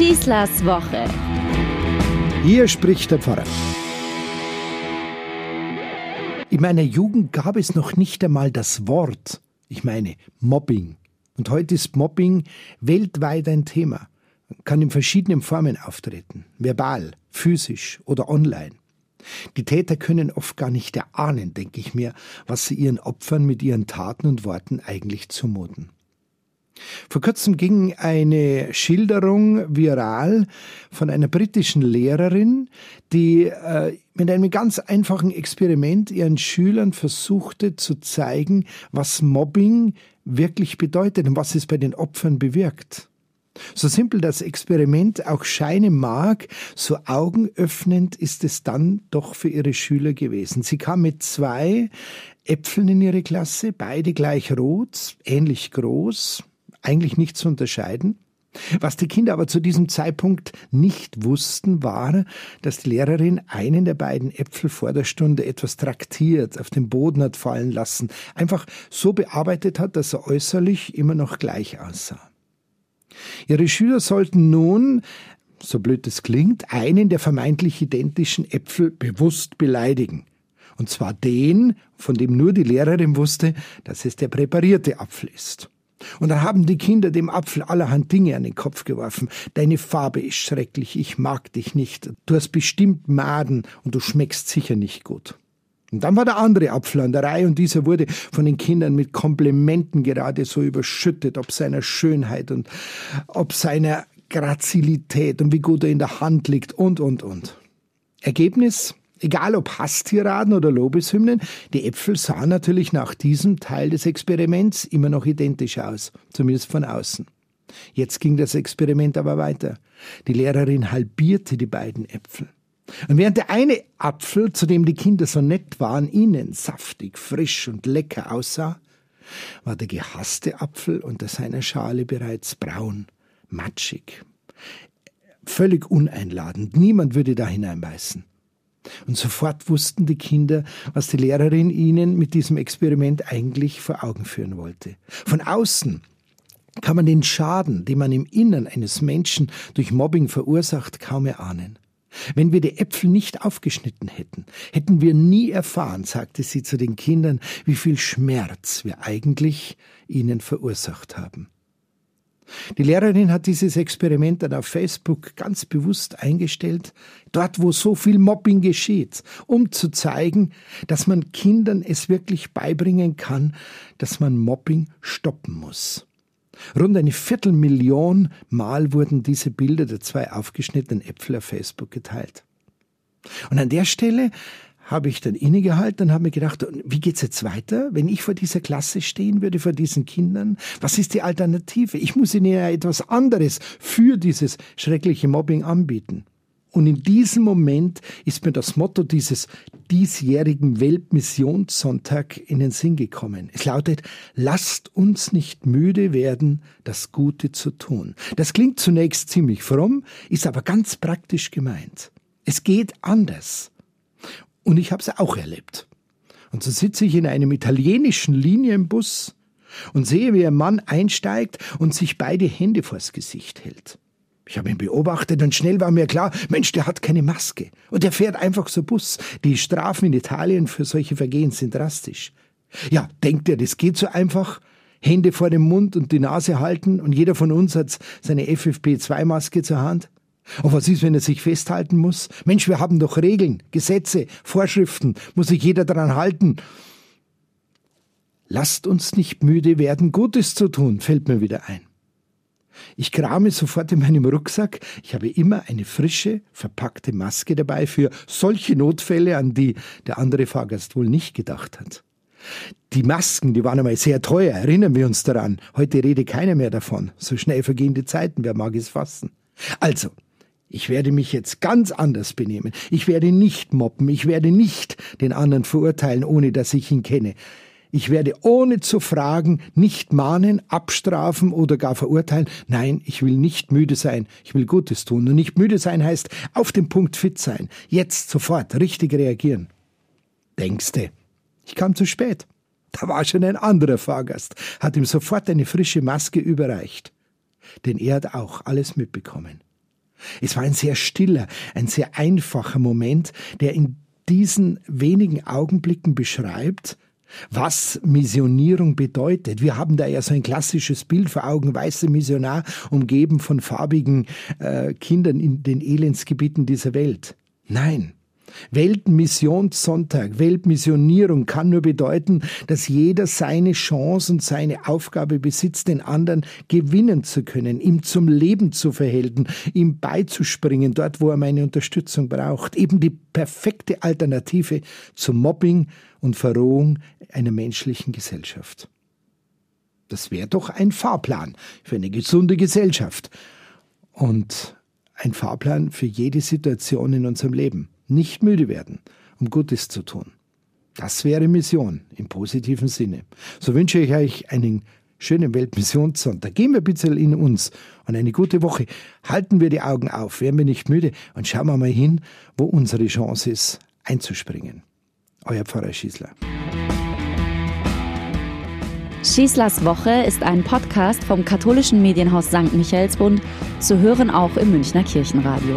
Schießlers Woche. Hier spricht der Pfarrer. In meiner Jugend gab es noch nicht einmal das Wort, ich meine Mobbing. Und heute ist Mobbing weltweit ein Thema, kann in verschiedenen Formen auftreten, verbal, physisch oder online. Die Täter können oft gar nicht erahnen, denke ich mir, was sie ihren Opfern mit ihren Taten und Worten eigentlich zumuten. Vor kurzem ging eine Schilderung viral von einer britischen Lehrerin, die äh, mit einem ganz einfachen Experiment ihren Schülern versuchte zu zeigen, was Mobbing wirklich bedeutet und was es bei den Opfern bewirkt. So simpel das Experiment auch scheinen mag, so augenöffnend ist es dann doch für ihre Schüler gewesen. Sie kam mit zwei Äpfeln in ihre Klasse, beide gleich rot, ähnlich groß, eigentlich nicht zu unterscheiden. Was die Kinder aber zu diesem Zeitpunkt nicht wussten, war, dass die Lehrerin einen der beiden Äpfel vor der Stunde etwas traktiert, auf den Boden hat fallen lassen, einfach so bearbeitet hat, dass er äußerlich immer noch gleich aussah. Ihre Schüler sollten nun, so blöd es klingt, einen der vermeintlich identischen Äpfel bewusst beleidigen. Und zwar den, von dem nur die Lehrerin wusste, dass es der präparierte Apfel ist. Und dann haben die Kinder dem Apfel allerhand Dinge an den Kopf geworfen. Deine Farbe ist schrecklich, ich mag dich nicht. Du hast bestimmt Maden und du schmeckst sicher nicht gut. Und dann war der andere Apfel an der Reihe und dieser wurde von den Kindern mit Komplimenten gerade so überschüttet, ob seiner Schönheit und ob seiner Grazilität und wie gut er in der Hand liegt und, und, und. Ergebnis? Egal ob Hasstiraden oder Lobeshymnen, die Äpfel sahen natürlich nach diesem Teil des Experiments immer noch identisch aus, zumindest von außen. Jetzt ging das Experiment aber weiter. Die Lehrerin halbierte die beiden Äpfel. Und während der eine Apfel, zu dem die Kinder so nett waren, innen saftig, frisch und lecker aussah, war der gehasste Apfel unter seiner Schale bereits braun, matschig, völlig uneinladend. Niemand würde da hineinbeißen. Und sofort wussten die Kinder, was die Lehrerin ihnen mit diesem Experiment eigentlich vor Augen führen wollte. Von außen kann man den Schaden, den man im Innern eines Menschen durch Mobbing verursacht, kaum erahnen. Wenn wir die Äpfel nicht aufgeschnitten hätten, hätten wir nie erfahren, sagte sie zu den Kindern, wie viel Schmerz wir eigentlich ihnen verursacht haben. Die Lehrerin hat dieses Experiment dann auf Facebook ganz bewusst eingestellt, dort wo so viel Mobbing geschieht, um zu zeigen, dass man Kindern es wirklich beibringen kann, dass man Mobbing stoppen muss. Rund eine Viertelmillion Mal wurden diese Bilder der zwei aufgeschnittenen Äpfel auf Facebook geteilt. Und an der Stelle habe ich dann innegehalten und habe mir gedacht, wie geht's jetzt weiter, wenn ich vor dieser Klasse stehen würde, vor diesen Kindern? Was ist die Alternative? Ich muss ihnen ja etwas anderes für dieses schreckliche Mobbing anbieten. Und in diesem Moment ist mir das Motto dieses diesjährigen Weltmissionssonntag in den Sinn gekommen. Es lautet, lasst uns nicht müde werden, das Gute zu tun. Das klingt zunächst ziemlich fromm, ist aber ganz praktisch gemeint. Es geht anders. Und ich habe es auch erlebt. Und so sitze ich in einem italienischen Linienbus und sehe, wie ein Mann einsteigt und sich beide Hände vors Gesicht hält. Ich habe ihn beobachtet und schnell war mir klar, Mensch, der hat keine Maske. Und der fährt einfach so Bus. Die Strafen in Italien für solche Vergehen sind drastisch. Ja, denkt er, das geht so einfach? Hände vor dem Mund und die Nase halten und jeder von uns hat seine FFP2-Maske zur Hand? Und was ist, wenn er sich festhalten muss? Mensch, wir haben doch Regeln, Gesetze, Vorschriften, muss sich jeder daran halten. Lasst uns nicht müde werden, Gutes zu tun, fällt mir wieder ein. Ich krame sofort in meinem Rucksack. Ich habe immer eine frische, verpackte Maske dabei für solche Notfälle, an die der andere Fahrgast wohl nicht gedacht hat. Die Masken, die waren einmal sehr teuer, erinnern wir uns daran. Heute rede keiner mehr davon. So schnell vergehende Zeiten, wer mag es fassen. Also, ich werde mich jetzt ganz anders benehmen. Ich werde nicht mobben. Ich werde nicht den anderen verurteilen, ohne dass ich ihn kenne. Ich werde ohne zu fragen nicht mahnen, abstrafen oder gar verurteilen. Nein, ich will nicht müde sein. Ich will Gutes tun. Und nicht müde sein heißt auf den Punkt fit sein. Jetzt sofort richtig reagieren. Denkste, ich kam zu spät. Da war schon ein anderer Fahrgast, hat ihm sofort eine frische Maske überreicht. Denn er hat auch alles mitbekommen. Es war ein sehr stiller, ein sehr einfacher Moment, der in diesen wenigen Augenblicken beschreibt, was Missionierung bedeutet. Wir haben da ja so ein klassisches Bild vor Augen, weiße Missionar umgeben von farbigen äh, Kindern in den Elendsgebieten dieser Welt. Nein, Weltmissionssonntag, Weltmissionierung kann nur bedeuten, dass jeder seine Chance und seine Aufgabe besitzt, den anderen gewinnen zu können, ihm zum Leben zu verhelfen, ihm beizuspringen, dort, wo er meine Unterstützung braucht. Eben die perfekte Alternative zum Mobbing und Verrohung einer menschlichen Gesellschaft. Das wäre doch ein Fahrplan für eine gesunde Gesellschaft und ein Fahrplan für jede Situation in unserem Leben nicht müde werden, um Gutes zu tun. Das wäre Mission im positiven Sinne. So wünsche ich euch einen schönen Weltmissionssonntag. Gehen wir ein bisschen in uns und eine gute Woche. Halten wir die Augen auf, werden wir nicht müde und schauen wir mal hin, wo unsere Chance ist, einzuspringen. Euer Pfarrer Schießler. Schießlers Woche ist ein Podcast vom katholischen Medienhaus St. Michaelsbund, zu hören auch im Münchner Kirchenradio.